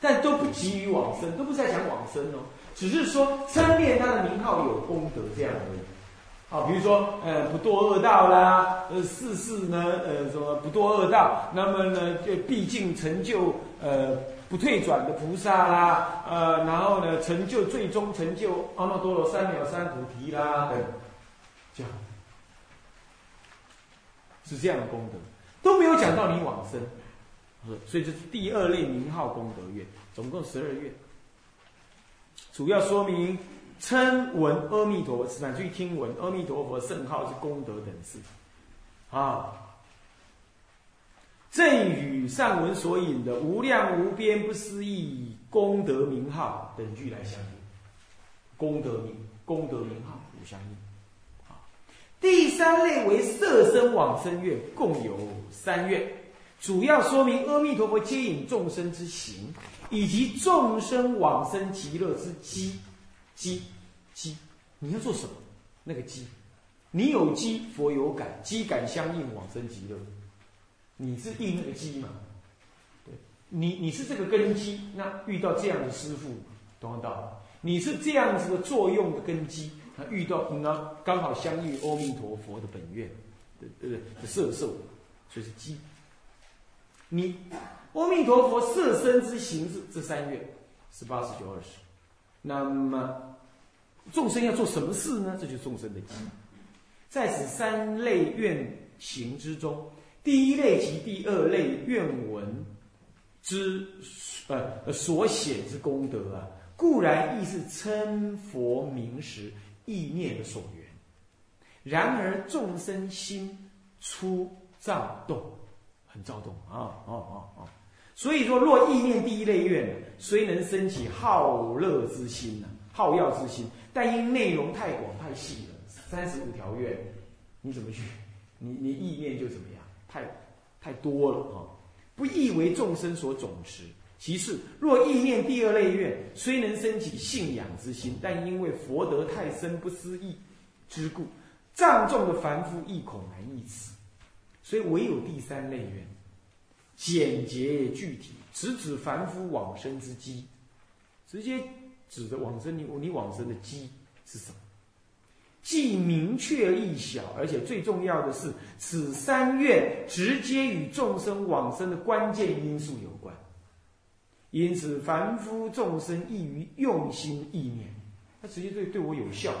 但都不急于往生，都不是在讲往生哦，只是说称念他的名号有功德这样而已。好，比如说，呃，不堕恶道啦，呃，世事呢，呃，什么不堕恶道，那么呢，就毕竟成就呃不退转的菩萨啦，呃，然后呢，成就最终成就阿耨多罗三藐三菩提啦，等，这样，是这样的功德，都没有讲到你往生，所以这是第二类名号功德愿，总共十二愿，主要说明。称闻阿弥陀佛，乃至于听闻阿弥陀佛圣号是功德等事，啊，正与上文所引的无量无边不思议功德名号等句来相应，功德名功德名号互相应。啊，第三类为色身往生愿，共有三愿，主要说明阿弥陀佛接引众生之行，以及众生往生极乐之机。机，机，你要做什么？那个机，你有机，佛有感，机感相应，往生极乐。你是应那个机嘛？对，你你是这个根基，那遇到这样的师傅，懂不懂？你是这样子的作用的根基，那遇到那刚好相遇阿弥陀佛的本愿的呃色受，所以是机。你阿弥陀佛色身之行是这三月，十八、十九、二十。那么，众生要做什么事呢？这就是众生的机。在此三类愿行之中，第一类及第二类愿文之呃所写之功德啊，固然亦是称佛名时意念的所缘。然而众生心出躁动，躁动啊啊啊啊！所以说，若意念第一类愿，虽能升起好乐之心啊，好药之心，但因内容太广太细了，三十五条愿，你怎么去？你你意念就怎么样？太太多了啊！不易为众生所总持。其次，若意念第二类愿，虽能升起信仰之心，但因为佛德太深不思议之故，藏重的凡夫亦恐难易此，所以唯有第三类缘。简洁具体，直指凡夫往生之机，直接指的往生你你往生的机是什么？既明确易小，而且最重要的是，此三愿直接与众生往生的关键因素有关。因此，凡夫众生易于用心意念，他直接对对我有效，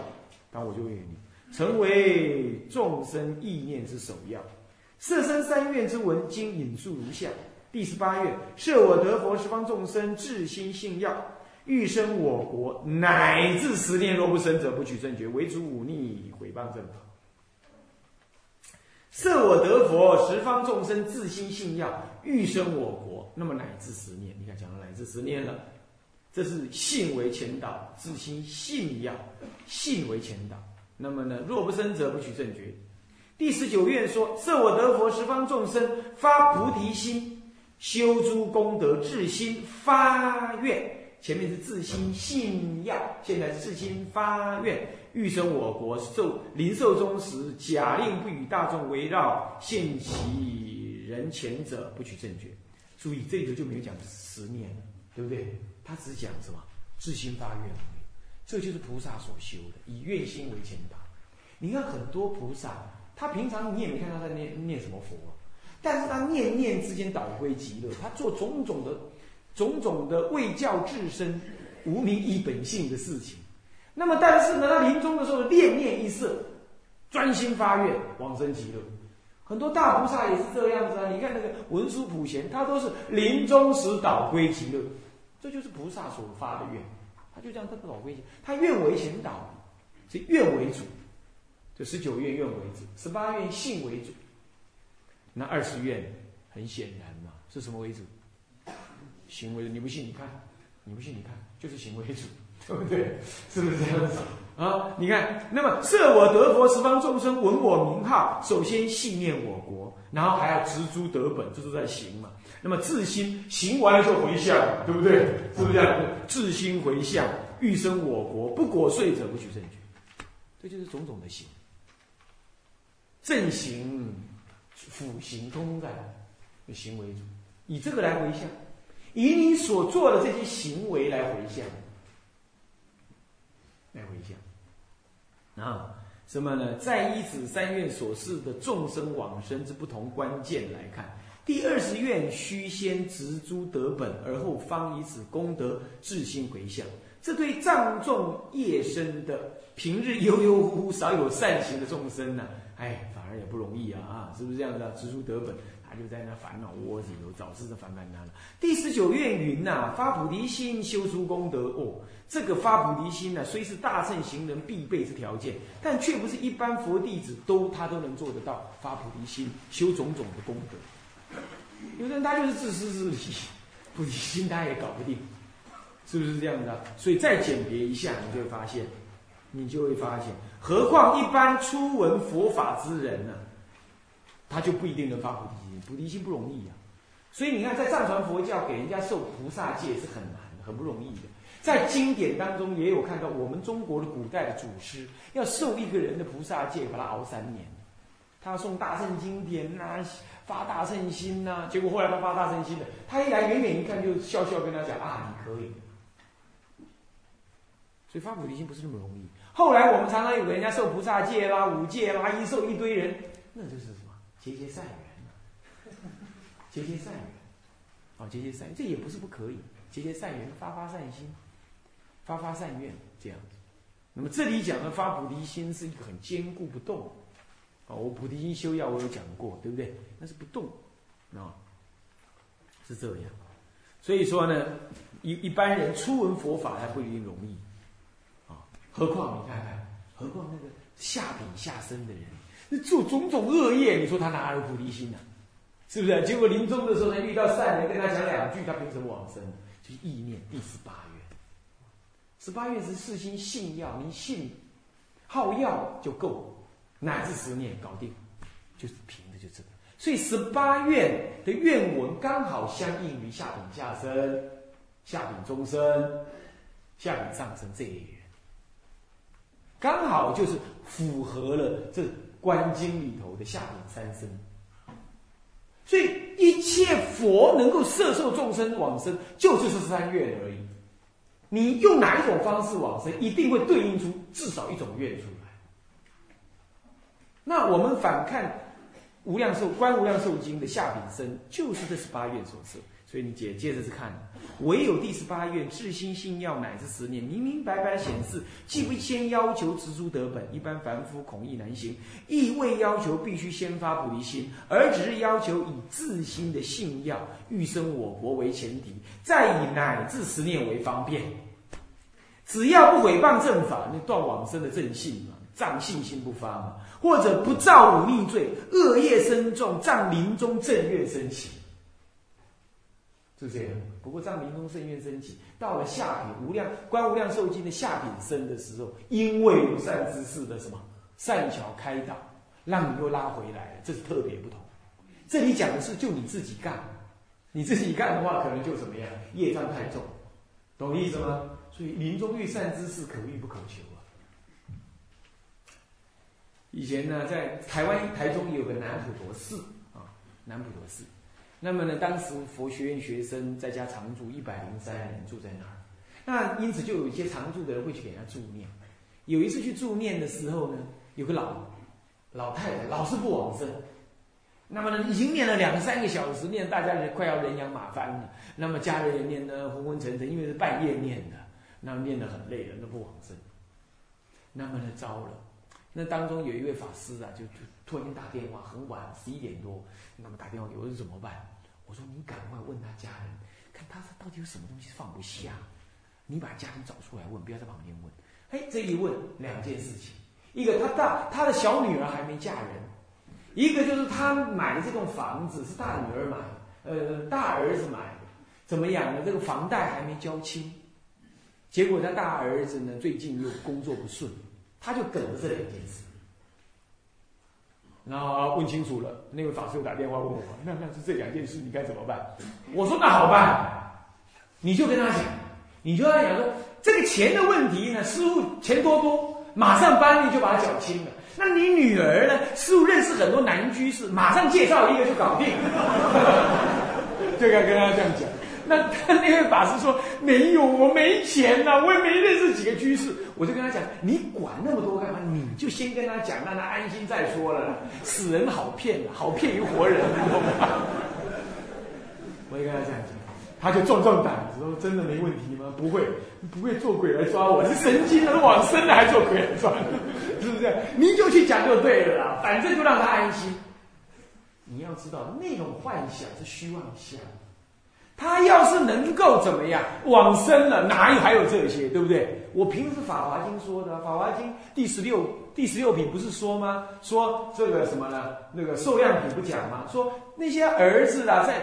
那我就愿意成为众生意念之首要。色身三愿之文经引述如下：第十八愿，设我得佛十方众生至心信要，欲生我国，乃至十念若不生者，不取正觉，唯主忤逆毁谤正法。设我得佛十方众生至心信要，欲生我国，那么乃至十念，你看讲了乃至十念了，这是信为前导，至心信要，信为前导。那么呢，若不生者，不取正觉。第十九愿说：设我得佛十方众生发菩提心，修诸功德，至心发愿。前面是自心信仰，现在是自心发愿，欲生我国，受临寿终时，假令不与大众围绕，现其人前者，不取正觉。注意这个就没有讲十年了，对不对？他只讲什么？自心发愿，这就是菩萨所修的，以愿心为前导。你看很多菩萨。他平常你也没看他在念念什么佛，但是他念念之间导归极乐，他做种种的、种种的为教至身、无名依本性的事情。那么，但是呢，他临终的时候念念一色，专心发愿往生极乐。很多大菩萨也是这个样子啊！你看那个文殊普贤，他都是临终时导归极乐，这就是菩萨所发的愿。他就这样，他导归，他愿为前导，以愿为主。就十九愿愿为主，十八愿信为主，那二十愿很显然嘛，是什么为主？行为你不信你看，你不信你看，就是行为主，对不对？是不是这样子啊？你看，那么设我得佛十方众生闻我名号，首先信念我国，然后还要植诸得本，这是在行嘛。那么自心行完了就回向，对不对？是不是这样？自心回向，欲生我国，不果遂者不取正觉，这就是种种的行。正行、辅行通通在，行为主，以这个来回向。以你所做的这些行为来回向，来回向啊。什么呢？再依此三愿所示的众生往生之不同关键来看，第二十愿须先植诸德本，而后方以此功德至心回向。这对藏众业深的平日悠悠乎乎、少有善行的众生呢，哎，也不容易啊！啊，是不是这样的？植书得本。他就在那烦恼窝里头，早是在烦烦他了。第十九愿云呐，发菩提心，修诸功德。哦，这个发菩提心呢，虽是大乘行人必备之条件，但却不是一般佛弟子都他都能做得到。发菩提心，修种种的功德。有的人他就是自私自利，菩提心他也搞不定，是不是这样的？所以再简别一下，你就会发现，你就会发现，何况一般初闻佛法之人呢，他就不一定能发菩提心。菩提心不容易啊，所以你看，在藏传佛教给人家受菩萨戒是很难、很不容易的。在经典当中也有看到，我们中国的古代的祖师要受一个人的菩萨戒，把他熬三年。他要诵大圣经典呐，发大圣心呐，结果后来他发大圣心了，他一来远远一看就笑笑跟他讲啊，你可以。所以发菩提心不是那么容易。后来我们常常有人家受菩萨戒啦、五戒啦，一受一堆人，那就是什么结结善缘。结结善缘，哦，结结善缘，这也不是不可以。结结善缘，发发善心，发发善愿，这样。那么这里讲的发菩提心是一个很坚固不动，哦，我菩提心修要我有讲过，对不对？那是不动，啊，是这样。所以说呢，一一般人初闻佛法还不一定容易，何况你看看，何况那个下品下生的人，那做种种恶业，你说他哪有菩提心呢？是不是？结果临终的时候呢，遇到善人跟他讲两句，他凭什么往生？就是意念第十八愿。十八愿是四心信要，你信好要就够，乃至十念搞定，就是凭的就这个。所以十八愿的愿文刚好相应于下品下生、下品中生、下品上生这一缘，刚好就是符合了这观经里头的下品三生。所以一切佛能够摄受众生往生，就是这三愿而已。你用哪一种方式往生，一定会对应出至少一种愿出来。那我们反看《无量寿观无量寿经》的下品生，就是这十八愿所摄。所以你接接着是看，唯有第十八愿至心信要乃至十年，明明白白显示，既不先要求植诸得本，一般凡夫恐易难行；亦未要求必须先发菩提心，而只是要求以自心的信要欲生我国为前提，再以乃至十念为方便。只要不毁谤正法，那断往生的正信嘛，障信心不发嘛，或者不造忤逆罪，恶业深重，障临终正愿升起。是这样。不过，藏临终圣愿升起，到了下品无量观无量寿经的下品生的时候，因为有善知识的什么善巧开导，让你又拉回来了，这是特别不同。这里讲的是就你自己干，你自己干的话，可能就怎么样，业障太重，懂意思吗？所以临终遇善知识，可遇不可求啊。以前呢，在台湾台中有个南普陀寺啊，南普陀寺。那么呢，当时佛学院学生在家常住一百零三人住在那儿，那因此就有一些常住的人会去给他助念。有一次去助念的时候呢，有个老老太太老是不往生，那么呢已经念了两三个小时，念大家人快要人仰马翻了。那么家里人念得昏昏沉沉，因为是半夜念的，那念得很累了，那不往生。那么呢糟了，那当中有一位法师啊，就就突然间打电话，很晚十一点多。那么打电话给我说怎么办？我说你赶快问他家人，看他到底有什么东西放不下。你把家人找出来问，不要在旁边问。哎，这一问两件事情：一个他大他的小女儿还没嫁人；一个就是他买的这栋房子是大女儿买，呃，大儿子买的，怎么样呢？这个房贷还没交清。结果他大儿子呢最近又工作不顺，他就梗着这两件事。然后问清楚了，那位法师又打电话问我：“那那是这两件事，你该怎么办？”我说：“那好办，你就跟他讲，你就跟他讲说，这个钱的问题呢，师傅钱多多，马上帮你就把它缴清了。那你女儿呢？师傅认识很多男居士，马上介绍一个就搞定。”就该跟他这样讲。那 他那位法师说没有，我没钱呐，我也没认识几个居士。我就跟他讲，你管那么多干嘛？你就先跟他讲，让他安心再说了。死人好骗，好骗于活人，你懂吗？我就跟他这样讲，他就壮壮胆子说：“真的没问题吗？不会，不会做鬼来抓我，是神经的，往生了还做鬼来抓，是不是？你就去讲就对了，反正就让他安心。你要知道，那种幻想是虚妄想。”他要是能够怎么样往生了，哪有还有这些，对不对？我凭的是《法华经》说的，《法华经》第十六第十六品不是说吗？说这个什么呢？那个受量品不讲吗？说那些儿子啊，在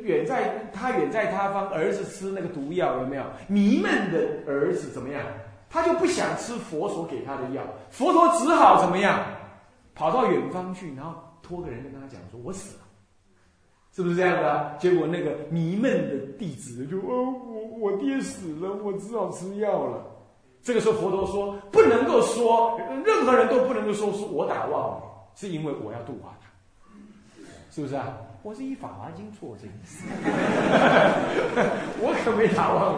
远在他远在他方，儿子吃那个毒药有没有？迷闷的儿子怎么样？他就不想吃佛所给他的药，佛陀只好怎么样？跑到远方去，然后托个人跟他讲说：“我死了。”是不是这样的？结果那个迷闷的弟子就哦，我我爹死了，我只好吃药了。这个时候佛陀说，不能够说，任何人都不能够说是我打妄语，是因为我要度化他，是不是啊？我是以《法华经》做这件事，我可没打妄语。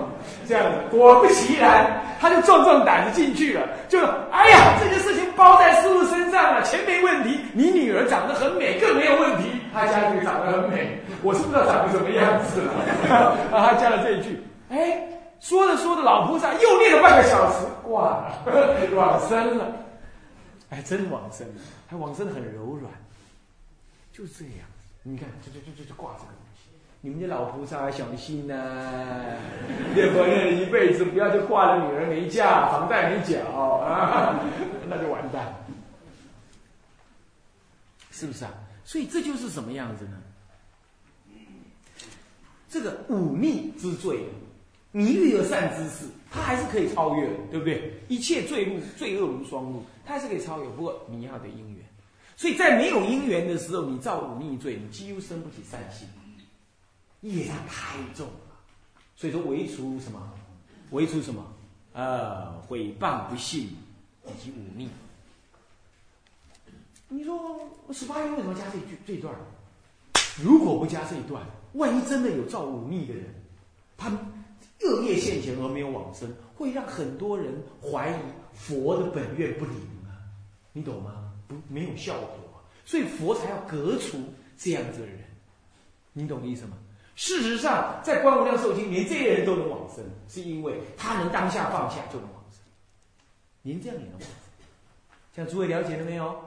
这样，果不其然，他就壮壮胆子进去了。就哎呀，这件事情包在师傅身上了，钱没问题，你女儿长得很美，更没有问题。他家女长得很美，我是不知道长得什么样子了。他加了这一句，哎，说着说着，老菩萨又念了半个小时，挂了，往生了。哎，真往生了，他往生的很柔软，就这样。你看，就就就就就挂这个东西。你们的老菩萨小心呐，念佛念了一辈子，不要就挂了女儿没嫁，房贷没缴啊，那就完蛋，是不是啊？所以这就是什么样子呢？这个忤逆之罪，你遇有善之事，他还是可以超越的，对不对？一切罪恶，罪恶如霜露，他还是可以超越。不过你要的因缘。所以在没有因缘的时候，你造忤逆罪，你几乎生不起善心，业障太重了。所以说，唯除什么？唯除什么？呃，毁谤不信以及忤逆。十八愿为什么加这句这段？如果不加这一段，万一真的有造忤逆的人，他恶业现前而没有往生，会让很多人怀疑佛的本愿不灵啊！你懂吗？不没有效果，所以佛才要革除这样子的人，你懂意思吗？事实上，在观无量寿经，连这些人都能往生，是因为他能当下放下就能往生。您这样也能往生，像诸位了解了没有？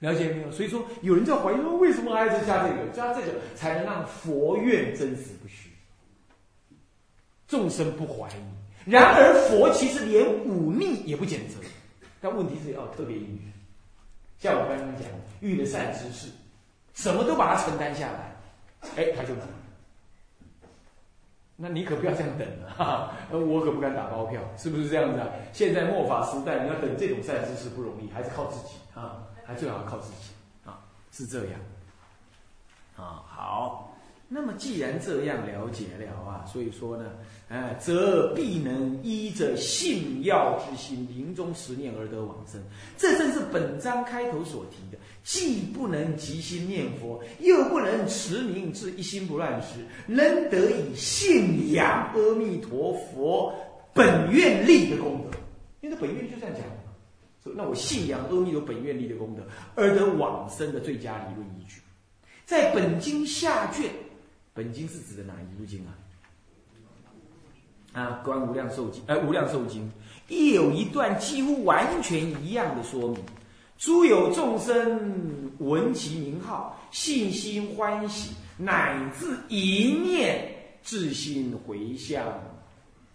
了解没有？所以说，有人在怀疑说，为什么还是加这个？加这个才能让佛愿真实不虚，众生不怀疑。然而，佛其实连忤逆也不谴责，但问题是要特别因缘。像我刚刚讲，遇了善知识，什么都把它承担下来，哎，他就能。那你可不要这样等了，我可不敢打包票，是不是这样子啊？现在末法时代，你要等这种善知识不容易，还是靠自己啊，还最好靠自己啊，是这样。啊，好。那么既然这样了解了啊，所以说呢，哎，则必能依着信要之心，临终十念而得往生。这正是本章开头所提的，既不能即心念佛，又不能持名至一心不乱时，能得以信仰阿弥陀佛本愿力的功德。因为本愿就这样讲说那我信仰阿弥陀本愿力的功德，而得往生的最佳理论依据，在本经下卷。本经是指的哪一部经啊？啊，《观无量寿经》哎，《无量寿经》亦有一段几乎完全一样的说明：诸有众生闻其名号，信心欢喜，乃至一念至心回向，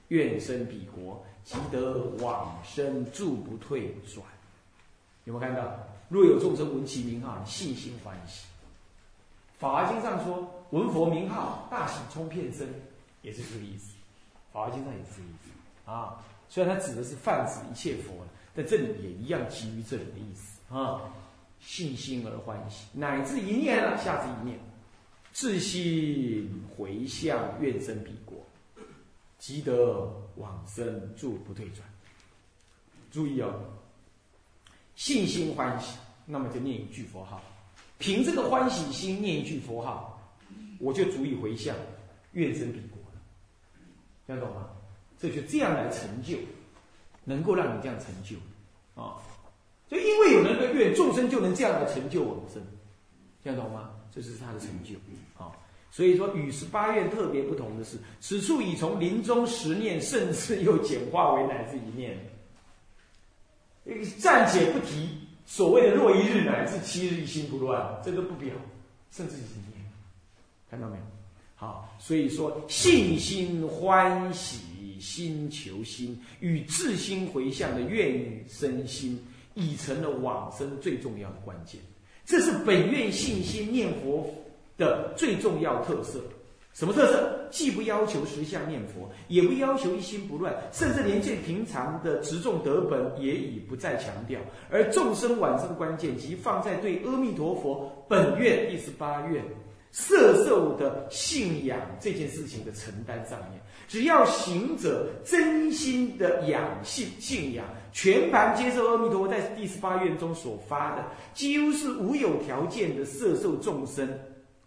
愿生彼国，即得往生，住不退转。有没有看到？若有众生闻其名号，信心欢喜。《法华经》上说。闻佛名号，大喜冲遍身，也是这个意思。法华经上也是这个意思啊。虽然它指的是泛指一切佛，但这里也一样基于这里的意思啊。信心而欢喜，乃至一念啊，下至一念，自心回向，愿生彼，即得往生，住不退转。注意哦，信心欢喜，那么就念一句佛号，凭这个欢喜心念一句佛号。我就足以回向，愿生彼国，这样懂吗？这就这样来成就，能够让你这样成就啊！就因为有那个愿，众生就能这样来成就我们生，听懂吗？这是他的成就啊！所以说，与十八愿特别不同的是，此处已从临终十念，甚至又简化为乃至一念，暂且不提所谓的若一日乃至七日一心不乱，这都不表，甚至一念，看到没有？好，所以说信心欢喜心求心与自心回向的愿与身心，已成了往生最重要的关键。这是本愿信心念佛的最重要特色。什么特色？既不要求实相念佛，也不要求一心不乱，甚至连最平常的执众得本也已不再强调。而众生往生的关键，即放在对阿弥陀佛本愿第十八愿。色受的信仰这件事情的承担上面，只要行者真心的仰信信仰，全盘接受阿弥陀佛在第十八愿中所发的，几乎是无有条件的色受众生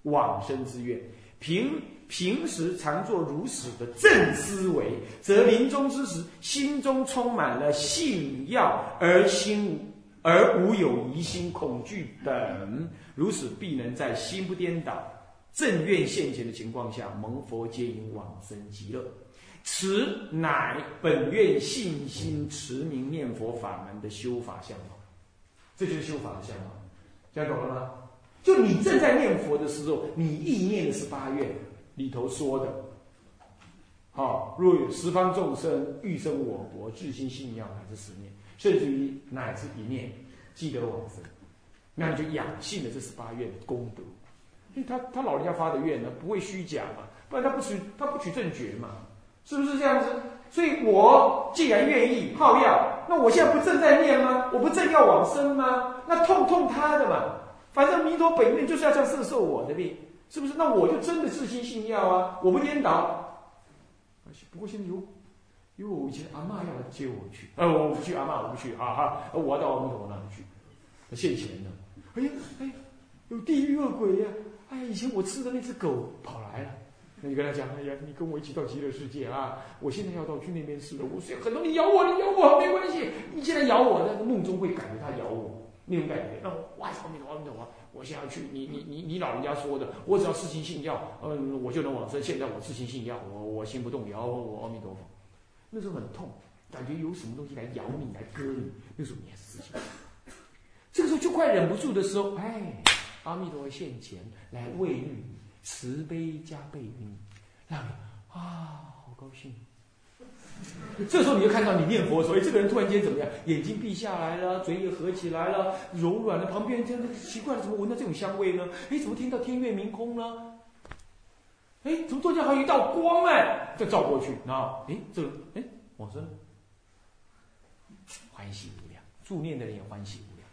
往生之愿。平平时常做如此的正思维，则临终之时，心中充满了信要而心而无有疑心、恐惧等，如此必能在心不颠倒。正愿现前的情况下，蒙佛接引往生极乐，此乃本愿信心持名念佛法门的修法相貌。这就是修法的相貌，讲懂了吗？就你正在念佛的时候，你意念的是八愿里头说的，好，若有十方众生欲生我国，至心信仰乃至十念，甚至于乃至一念，记得往生，那你就养性了这十八愿的功德。因为他他老人家发的愿呢，不会虚假嘛？不然他不取他不取正觉嘛？是不是这样子？所以我既然愿意好要，那我现在不正在念吗？我不正要往生吗？那痛痛他的嘛？反正弥陀本愿就是要这样摄受我的病，是不是？那我就真的自心信要啊！我不颠倒。不过现在有，因为我以前阿妈要来接我去，呃，我不去，阿妈我不去，哈哈，我要到阿弥陀那里去，现钱呢？哎呀，哎，有地狱恶鬼呀！哎，以前我吃的那只狗跑来了，那你跟他讲，哎呀，你跟我一起到极乐世界啊！我现在要到去那边吃了，我虽然很多你咬我，你咬我没关系，你现在咬我，但是梦中会感觉他咬我那种感觉，那我哇，阿弥陀佛，阿弥陀佛，我想要去，你你你你老人家说的，我只要痴心信教，嗯，我就能往生。现在我痴心信教，我我心不动摇，我阿弥陀佛，那时候很痛，感觉有什么东西来咬你，来割你，那时候你还是痴心。这个时候就快忍不住的时候，哎。阿弥陀佛现前来慰你，慈悲加倍于你，让你啊，好高兴。这时候你就看到你念佛，所以这个人突然间怎么样？眼睛闭下来了，嘴也合起来了，柔软了。旁边这样奇怪了，怎么闻到这种香味呢？哎，怎么听到天月明空呢？哎，怎么中间还有一道光哎？再照过去，那哎，这个哎，往生，欢喜无量，助念的人也欢喜无量。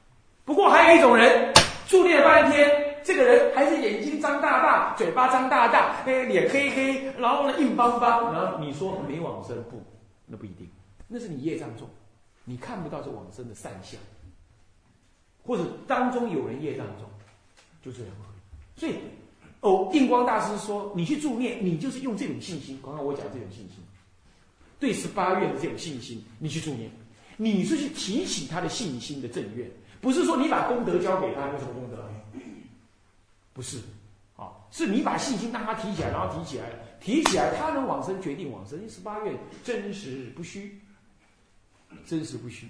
不过还有一种人。助念半天，这个人还是眼睛张大大，嘴巴张大大，哎，脸黑黑，然后呢硬邦邦，然后你说没往生不？那不一定，那是你业障重，你看不到这往生的善相，或者当中有人业障重，就这样。所以，哦，印光大师说，你去助念，你就是用这种信心。刚刚我讲这种信心，对十八愿的这种信心，你去助念，你是去提起他的信心的正愿。不是说你把功德交给他，有什么功德？不是，啊，是你把信心让他提起来，然后提起来，提起来，他能往生，决定往生。十八愿真实不虚，真实不虚，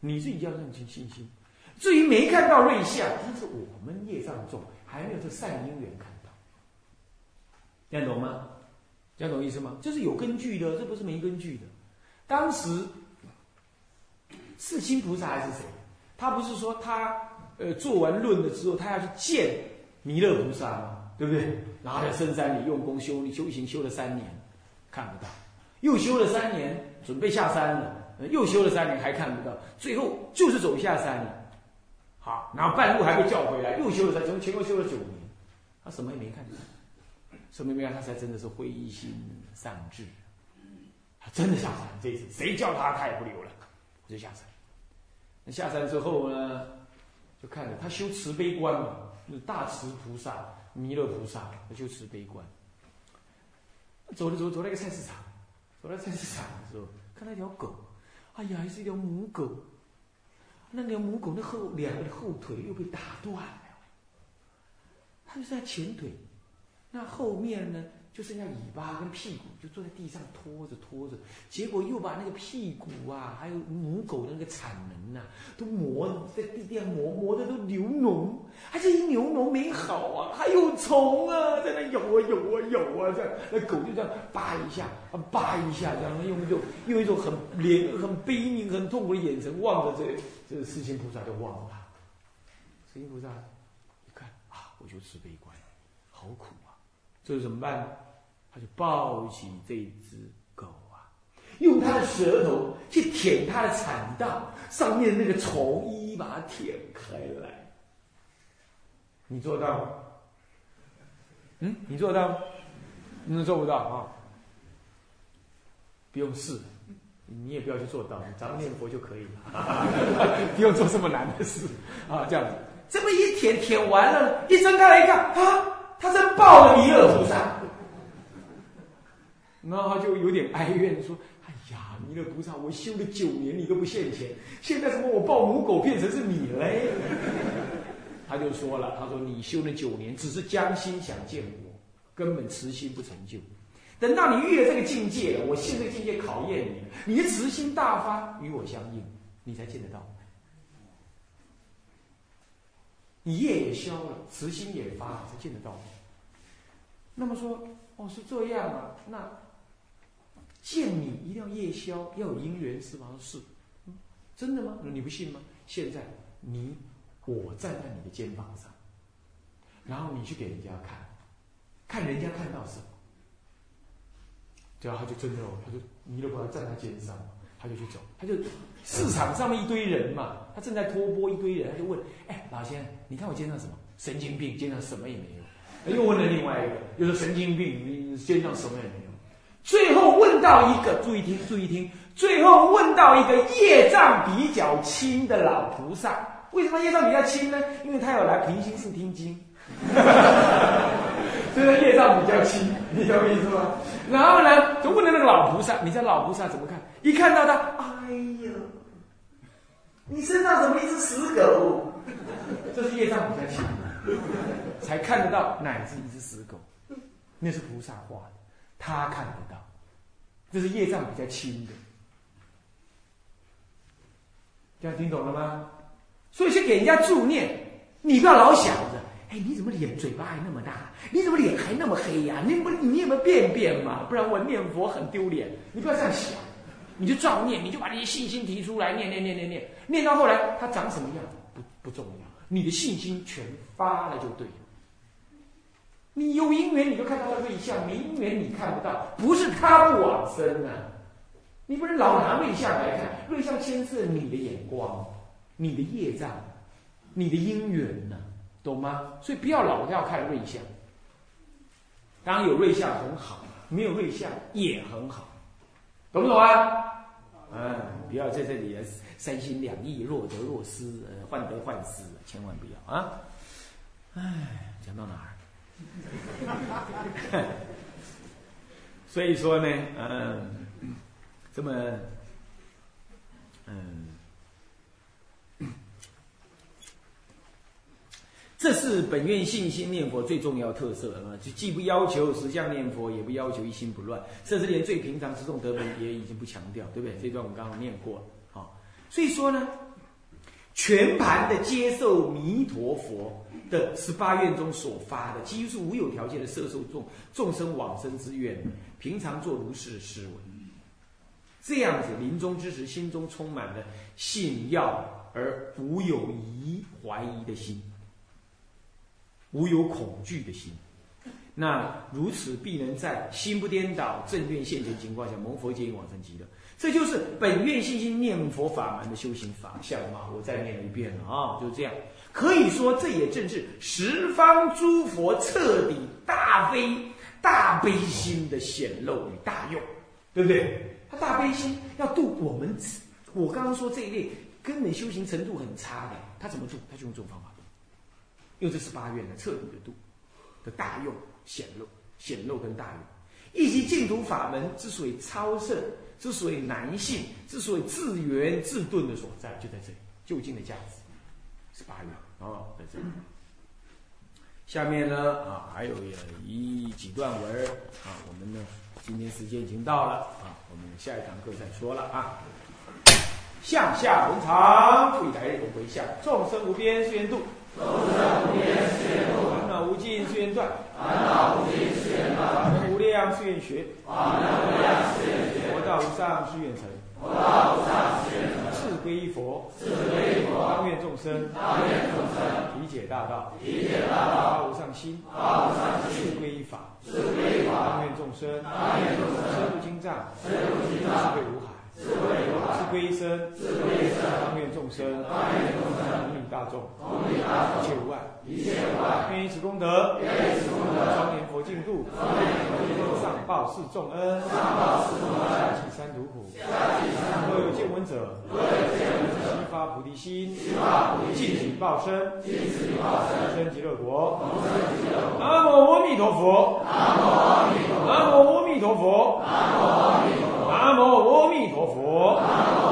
你自己要认清信心。至于没看到瑞相，那是我们业障重，还没有这善因缘看到。这样懂吗？这样懂意思吗？这是有根据的，这不是没根据的。当时是心菩萨还是谁？他不是说他呃做完论了之后，他要去见弥勒菩萨吗？对不对？然后在深山里用功修修行，修了三年，看不到；又修了三年，准备下山了，又修了三年，还看不到。最后就是走下山了，好，然后半路还被叫回来，又修了三，从前后修了九年，他什么也没看到，什么也没看，他才真的是灰心丧志，他真的下山。这一次谁叫他，他也不留了，我就下山。那下山之后呢，就看着他修慈悲观嘛，是大慈菩萨、弥勒菩萨，他就是悲观。走了走，走那个菜市场，走到菜市场的时候，看到一条狗，哎呀，还是一条母狗。那条母狗的后两个后腿又被打断了，它就是在前腿，那后面呢？就剩下尾巴跟屁股，就坐在地上拖着拖着，结果又把那个屁股啊，还有母狗的那个产能呐，都磨在地上磨磨的都流脓，而且一流脓没好啊，还有虫啊，在那咬啊咬啊咬啊，这样那狗就这样扒一下啊扒一下，这样用一种用一种很怜很悲悯很痛苦的眼神望着这这个世亲菩萨就忘了，世亲菩萨一看啊，我就慈悲观，好苦啊。这怎么办？他就抱起这只狗啊，用他的舌头去舔它的产道上面那个虫，一一把它舔开来。你做到吗？嗯，你做到吗？你做不到啊？不用试，你也不要去做到，咱们念佛就可以了，不用做这么难的事啊。这样子，这么一舔，舔完了，一睁开来一看，啊！他真抱了弥勒菩萨，然后他就有点哀怨说：“哎呀，弥勒菩萨，我修了九年，你都不现钱，现在怎么我抱母狗变成是你嘞？”他就说了：“他说你修了九年，只是将心想见我，根本慈心不成就。等到你遇了这个境界了，我现在境界考验你，你的慈心大发，与我相应，你才见得到。”你业也消了，慈心也发了，才见得到。那么说，哦，是这样啊？那见你一定要业消，要有因缘是吗？是，真的吗？你不信吗？现在你我站在你的肩膀上，然后你去给人家看，看人家看到什么？对啊，他就真的哦，他就弥勒菩萨站在肩上。他就去走，他就市场上面一堆人嘛，他正在托钵一堆人，他就问：“哎，老先生，你看我肩上什么？神经病，肩上什么也没有。”又问了另外一个，又说：“神经病，你肩上什么也没有。”最后问到一个，注意听，注意听，最后问到一个业障比较轻的老菩萨。为什么业障比较轻呢？因为他有来平心寺听经，所以业障比较轻，你懂我意思吗？然后呢，就问了那个老菩萨：“你这老菩萨怎么看？”一看到他，哎呦，你身上怎么一只死狗？这是业障比较轻，才看得到乃至一只死狗，那是菩萨画的，他看得到，这是业障比较轻的，这样听懂了吗？所以去给人家助念，你不要老想着，哎，你怎么脸嘴巴还那么大？你怎么脸还那么黑呀？你不你有没有便便嘛？不然我念佛很丢脸，你不要这样想。你就照念，你就把那些信心提出来，念念念念念，念到后来他长什么样不重要，你的信心全发了就对了。你有因缘你就看到了瑞相，没因缘你看不到，不是他不往生啊，你不能老拿瑞相来看，瑞相牵涉你的眼光、你的业障、你的因缘呢，懂吗？所以不要老要看瑞相，当然有瑞相很好，没有瑞相也很好。懂不懂啊？嗯，不要在这里三心两意、若得若失、呃，患得患失，千万不要啊！哎，讲到哪儿？所以说呢，嗯，这么，嗯。这是本院信心念佛最重要特色啊！就既不要求十相念佛，也不要求一心不乱，甚至连最平常之众德门也已经不强调，对不对？这段我们刚刚念过了，好，所以说呢，全盘的接受弥陀佛的十八愿中所发的，几乎是无有条件的摄受众众生往生之愿，平常做如是思维，这样子临终之时，心中充满了信要而无有疑怀疑的心。无有恐惧的心，那如此必能在心不颠倒、正愿现前情况下蒙佛接引往生极乐。这就是本愿信心念佛法门的修行法相嘛。我再念一遍了啊，就是这样。可以说，这也正是十方诸佛彻底大悲大悲心的显露与大用，对不对？他大悲心要度我们，我刚刚说这一类根本修行程度很差的，他怎么度？他就用这种方法。用这十八愿来彻底的度的大用显露显露跟大用，以及净土法门之所以超胜，之所以男性，之所以自圆自顿的所在，就在这里，究竟的价值是八元啊，在这里。下面呢啊，还有一几段文啊，我们呢今天时间已经到了啊，我们下一堂课再说了啊。向下文长，未来永回向；众生无边誓愿度，众生无边誓愿度；烦恼无尽誓愿断，烦恼无尽誓愿断；法门无量誓愿学，法门无量誓愿学；无上誓愿成，佛道无上誓愿成；誓归一佛，誓归一佛；当愿众生，当愿众生；理解大道，理解大道；发无上心，发无上心；誓归一法，誓归一法；当愿众生，当愿众生；深入经藏，深入经藏；智慧如海。智归一生，自归一生，当愿众生，当愿众生，同理大众，同理大众，一切无碍，一切无碍，愿以此功德，愿以此功德，庄严佛净土，庄严佛净土，上报四重恩，上报四重恩，下济三途苦，下济三途苦，若有见闻者，若有见闻者，悉发菩提心，悉发菩提心，尽此报身，尽此报身，同生极乐国，同生极乐国。南无阿弥陀佛，南无阿弥陀佛，南无阿弥陀佛，南无阿弥陀佛，南无阿弥陀佛。南无阿弥陀佛。